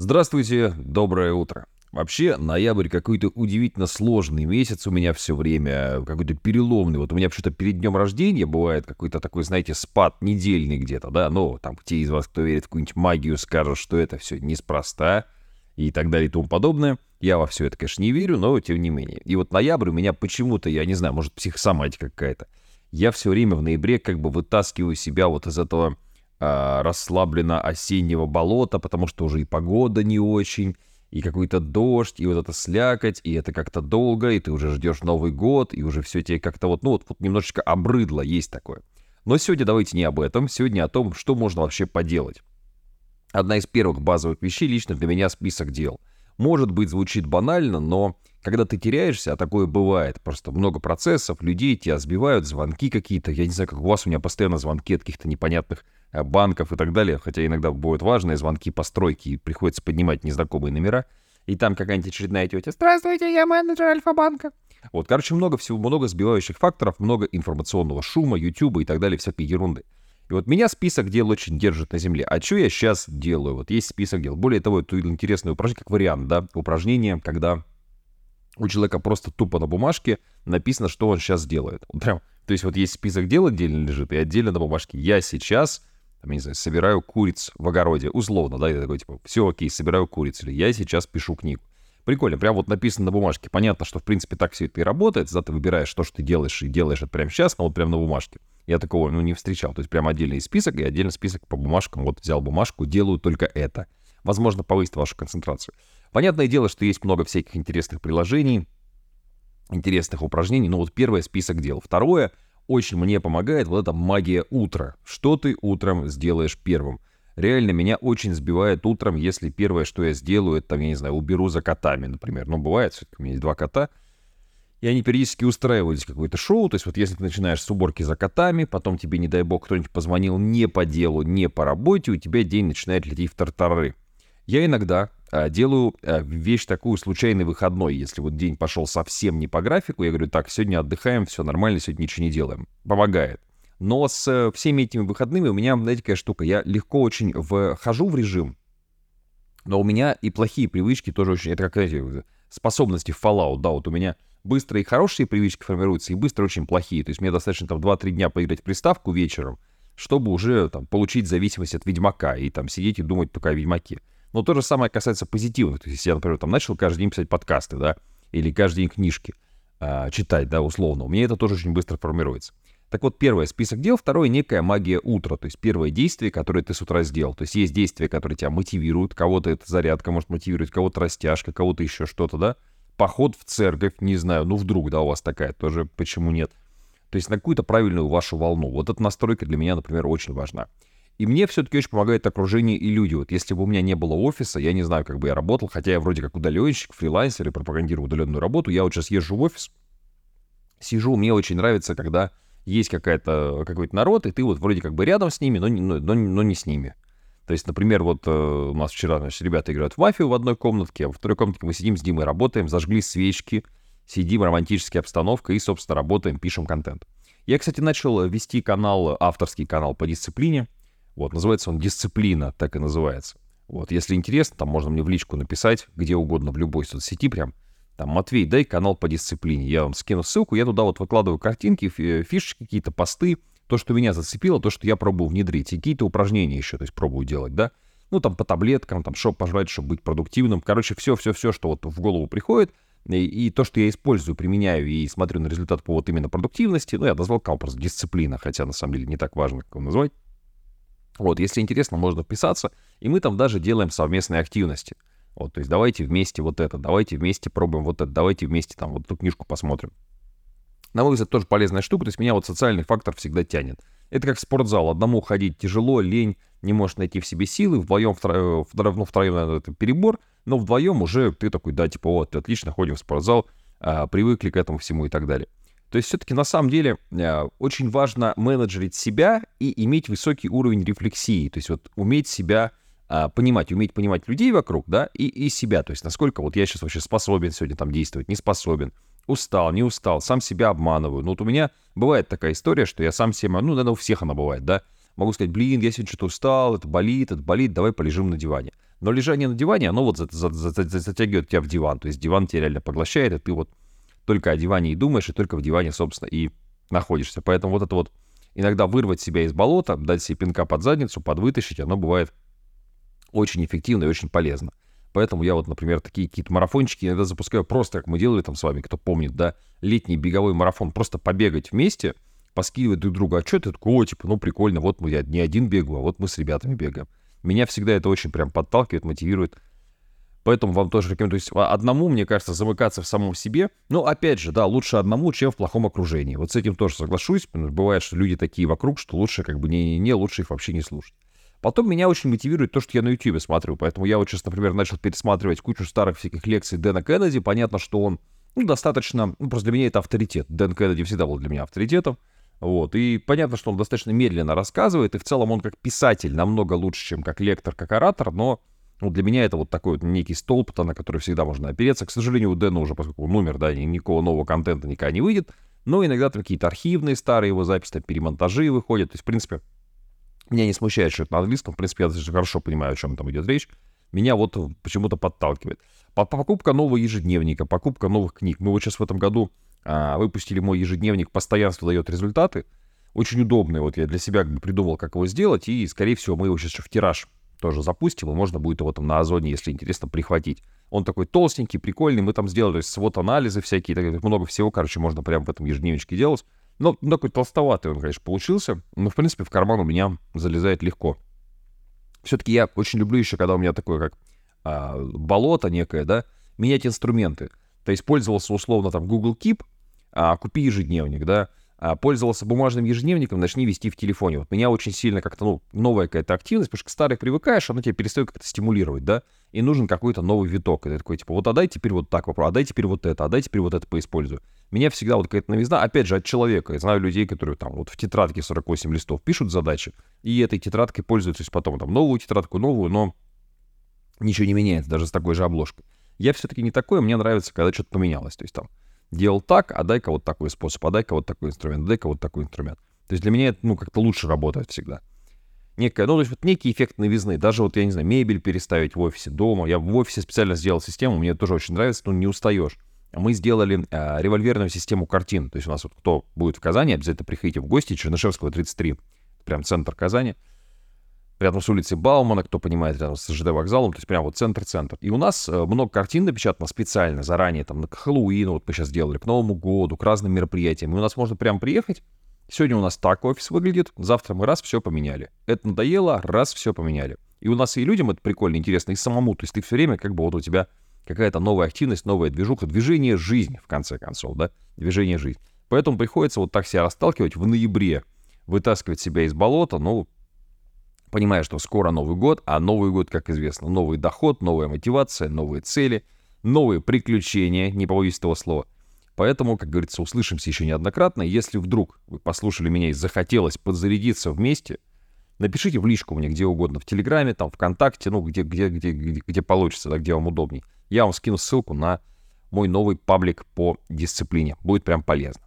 Здравствуйте, доброе утро. Вообще, ноябрь какой-то удивительно сложный месяц у меня все время, какой-то переломный. Вот у меня вообще-то перед днем рождения бывает какой-то такой, знаете, спад недельный где-то, да, но там те из вас, кто верит в какую-нибудь магию, скажут, что это все неспроста и так далее и тому подобное. Я во все это, конечно, не верю, но тем не менее. И вот ноябрь у меня почему-то, я не знаю, может, психосоматика какая-то. Я все время в ноябре как бы вытаскиваю себя вот из этого э, расслабленно осеннего болота, потому что уже и погода не очень, и какой-то дождь, и вот это слякоть, и это как-то долго, и ты уже ждешь Новый год, и уже все тебе как-то вот, ну вот, вот немножечко обрыдло, есть такое. Но сегодня давайте не об этом, сегодня о том, что можно вообще поделать. Одна из первых базовых вещей лично для меня список дел. Может быть, звучит банально, но когда ты теряешься, а такое бывает, просто много процессов, людей тебя сбивают, звонки какие-то, я не знаю, как у вас, у меня постоянно звонки от каких-то непонятных банков и так далее, хотя иногда бывают важные звонки по стройке, и приходится поднимать незнакомые номера, и там какая-нибудь очередная тетя «Здравствуйте, я менеджер Альфа-банка». Вот, короче, много всего, много сбивающих факторов, много информационного шума, ютуба и так далее, всякой ерунды. И вот меня список дел очень держит на земле. А что я сейчас делаю? Вот есть список дел. Более того, это интересное упражнение, как вариант, да, упражнение, когда у человека просто тупо на бумажке написано, что он сейчас делает. Прям, то есть вот есть список дел отдельно лежит, и отдельно на бумажке. Я сейчас, там, не знаю, собираю куриц в огороде, условно, да, я такой, типа, все окей, собираю куриц, или я сейчас пишу книгу. Прикольно, прям вот написано на бумажке. Понятно, что, в принципе, так все это и работает. Зато ты выбираешь, что, что ты делаешь, и делаешь это прямо сейчас, но вот прямо на бумажке. Я такого, ну, не встречал. То есть прям отдельный список и отдельный список по бумажкам. Вот взял бумажку, делаю только это. Возможно, повысит вашу концентрацию. Понятное дело, что есть много всяких интересных приложений, интересных упражнений. Но вот первое список дел. Второе, очень мне помогает вот эта магия утра. Что ты утром сделаешь первым? Реально меня очень сбивает утром, если первое, что я сделаю, это, там, я не знаю, уберу за котами, например. Ну, бывает, у меня есть два кота — и они периодически устраивают здесь какое-то шоу. То есть вот если ты начинаешь с уборки за котами, потом тебе, не дай бог, кто-нибудь позвонил не по делу, не по работе, у тебя день начинает лететь в тартары. Я иногда делаю а, вещь такую случайный выходной. Если вот день пошел совсем не по графику, я говорю, так, сегодня отдыхаем, все нормально, сегодня ничего не делаем. Помогает. Но с а, всеми этими выходными у меня, знаете, какая штука, я легко очень вхожу в режим, но у меня и плохие привычки тоже очень, это как, знаете, способности в Fallout, да, вот у меня быстро и хорошие привычки формируются, и быстро очень плохие. То есть мне достаточно там 2-3 дня поиграть в приставку вечером, чтобы уже там получить зависимость от Ведьмака и там сидеть и думать только о Ведьмаке. Но то же самое касается позитивных. То есть я, например, там начал каждый день писать подкасты, да, или каждый день книжки э, читать, да, условно, у меня это тоже очень быстро формируется. Так вот, первое — список дел, второе — некая магия утра, то есть первое действие, которое ты с утра сделал. То есть есть действия, которые тебя мотивируют, кого-то это зарядка может мотивировать, кого-то растяжка, кого-то еще что-то, да поход в церковь, не знаю, ну вдруг, да, у вас такая тоже, почему нет? То есть на какую-то правильную вашу волну. Вот эта настройка для меня, например, очень важна. И мне все-таки очень помогает окружение и люди. Вот если бы у меня не было офиса, я не знаю, как бы я работал, хотя я вроде как удаленщик, фрилансер и пропагандирую удаленную работу. Я вот сейчас езжу в офис, сижу, мне очень нравится, когда есть какая-то, какой-то народ, и ты вот вроде как бы рядом с ними, но, но, но, но не с ними. То есть, например, вот э, у нас вчера, значит, ребята играют в мафию в одной комнатке, а во второй комнатке мы сидим с Димой, работаем, зажгли свечки, сидим, романтическая обстановка и, собственно, работаем, пишем контент. Я, кстати, начал вести канал, авторский канал по дисциплине. Вот, называется он «Дисциплина», так и называется. Вот, если интересно, там можно мне в личку написать, где угодно, в любой соцсети прям. Там, Матвей, дай канал по дисциплине. Я вам скину ссылку, я туда вот выкладываю картинки, фишечки, какие-то посты, то, что меня зацепило, то, что я пробую внедрить, и какие-то упражнения еще, то есть пробую делать, да, ну, там, по таблеткам, там, чтобы пожрать, чтобы быть продуктивным, короче, все-все-все, что вот в голову приходит, и, и то, что я использую, применяю и смотрю на результат по вот именно продуктивности, ну, я назвал канал просто дисциплина, хотя, на самом деле, не так важно, как его назвать. Вот, если интересно, можно вписаться, и мы там даже делаем совместные активности. Вот, то есть давайте вместе вот это, давайте вместе пробуем вот это, давайте вместе там вот эту книжку посмотрим. На мой взгляд, тоже полезная штука, то есть меня вот социальный фактор всегда тянет. Это как спортзал. Одному ходить тяжело, лень, не можешь найти в себе силы. Вдвоем, втроем, ну, втроем, наверное, это перебор. Но вдвоем уже ты такой, да, типа, вот, отлично, ходим в спортзал, а, привыкли к этому всему и так далее. То есть все-таки на самом деле а, очень важно менеджерить себя и иметь высокий уровень рефлексии. То есть вот уметь себя а, понимать, уметь понимать людей вокруг, да, и, и себя. То есть насколько вот я сейчас вообще способен сегодня там действовать, не способен устал, не устал, сам себя обманываю. Ну вот у меня бывает такая история, что я сам себя, ну, наверное, у всех она бывает, да. могу сказать, блин, я сегодня что-то устал, это болит, это болит, давай полежим на диване. Но лежание на диване, оно вот затягивает тебя в диван. То есть диван тебя реально поглощает, и ты вот только о диване и думаешь, и только в диване, собственно, и находишься. Поэтому вот это вот иногда вырвать себя из болота, дать себе пинка под задницу, подвытащить, оно бывает очень эффективно и очень полезно. Поэтому я вот, например, такие какие-то марафончики иногда запускаю просто, как мы делали там с вами, кто помнит, да, летний беговой марафон, просто побегать вместе, поскидывать друг другу отчеты, такой, о, типа, ну, прикольно, вот мы, я не один бегаю, а вот мы с ребятами бегаем. Меня всегда это очень прям подталкивает, мотивирует. Поэтому вам тоже рекомендую. То есть одному, мне кажется, замыкаться в самом себе. Но, опять же, да, лучше одному, чем в плохом окружении. Вот с этим тоже соглашусь. Бывает, что люди такие вокруг, что лучше как бы не-не-не, лучше их вообще не слушать. Потом меня очень мотивирует то, что я на YouTube смотрю. Поэтому я вот сейчас, например, начал пересматривать кучу старых всяких лекций Дэна Кеннеди. Понятно, что он ну, достаточно... Ну, просто для меня это авторитет. Дэн Кеннеди всегда был для меня авторитетом. Вот. И понятно, что он достаточно медленно рассказывает, и в целом он как писатель намного лучше, чем как лектор, как оратор, но ну, для меня это вот такой вот некий столб, на который всегда можно опереться. К сожалению, у Дэна уже, поскольку он умер, да, никакого нового контента никогда не выйдет, но иногда там какие-то архивные старые его записи, там перемонтажи выходят. То есть, в принципе, меня не смущает, что это на английском. В принципе, я даже хорошо понимаю, о чем там идет речь. Меня вот почему-то подталкивает. Покупка нового ежедневника, покупка новых книг. Мы вот сейчас в этом году а, выпустили мой ежедневник «Постоянство дает результаты». Очень удобный. Вот я для себя как бы придумал, как его сделать. И, скорее всего, мы его сейчас в тираж тоже запустим, и можно будет его там на Озоне, если интересно, прихватить. Он такой толстенький, прикольный, мы там сделали свод-анализы всякие, так, много всего, короче, можно прямо в этом ежедневничке делать. Но ну, такой толстоватый он, конечно, получился, но, в принципе, в карман у меня залезает легко. Все-таки я очень люблю еще, когда у меня такое, как а, болото некое, да, менять инструменты. То есть пользовался условно там Google Keep, а, купи ежедневник, да, пользовался бумажным ежедневником, начни вести в телефоне. Вот меня очень сильно как-то, ну, новая какая-то активность, потому что к старой привыкаешь, она тебя перестает как-то стимулировать, да, и нужен какой-то новый виток. Ты такой, типа, вот отдай теперь вот так попробуй, отдай теперь вот это, отдай теперь вот это поиспользую. Меня всегда вот какая-то новизна, опять же, от человека. Я знаю людей, которые там вот в тетрадке 48 листов пишут задачи, и этой тетрадкой пользуются, то есть потом там новую тетрадку, новую, но ничего не меняется, даже с такой же обложкой. Я все-таки не такой, мне нравится, когда что-то поменялось. То есть там делал так, а дай-ка вот такой способ, а дай-ка вот такой инструмент, дай-ка вот такой инструмент. То есть для меня это, ну, как-то лучше работает всегда. Некая, ну, то есть вот некий эффект новизны. Даже вот, я не знаю, мебель переставить в офисе, дома. Я в офисе специально сделал систему, мне тоже очень нравится, но не устаешь. Мы сделали э, револьверную систему картин. То есть у нас вот кто будет в Казани, обязательно приходите в гости, Чернышевского 33, прям центр Казани рядом с улицей Баумана, кто понимает, рядом с ЖД вокзалом, то есть прям вот центр-центр. И у нас э, много картин напечатано специально, заранее, там, к Хэллоуину, вот мы сейчас делали, к Новому году, к разным мероприятиям. И у нас можно прям приехать, сегодня у нас так офис выглядит, завтра мы раз все поменяли. Это надоело, раз все поменяли. И у нас и людям это прикольно, интересно, и самому. То есть ты все время как бы вот у тебя какая-то новая активность, новая движуха, движение жизнь, в конце концов, да, движение жизнь. Поэтому приходится вот так себя расталкивать в ноябре, вытаскивать себя из болота, ну, понимая, что скоро Новый год, а Новый год, как известно, новый доход, новая мотивация, новые цели, новые приключения, не побоюсь этого слова. Поэтому, как говорится, услышимся еще неоднократно. Если вдруг вы послушали меня и захотелось подзарядиться вместе, напишите в личку мне где угодно, в Телеграме, там, ВКонтакте, ну, где, где, где, где, где получится, да, где вам удобней. Я вам скину ссылку на мой новый паблик по дисциплине. Будет прям полезно.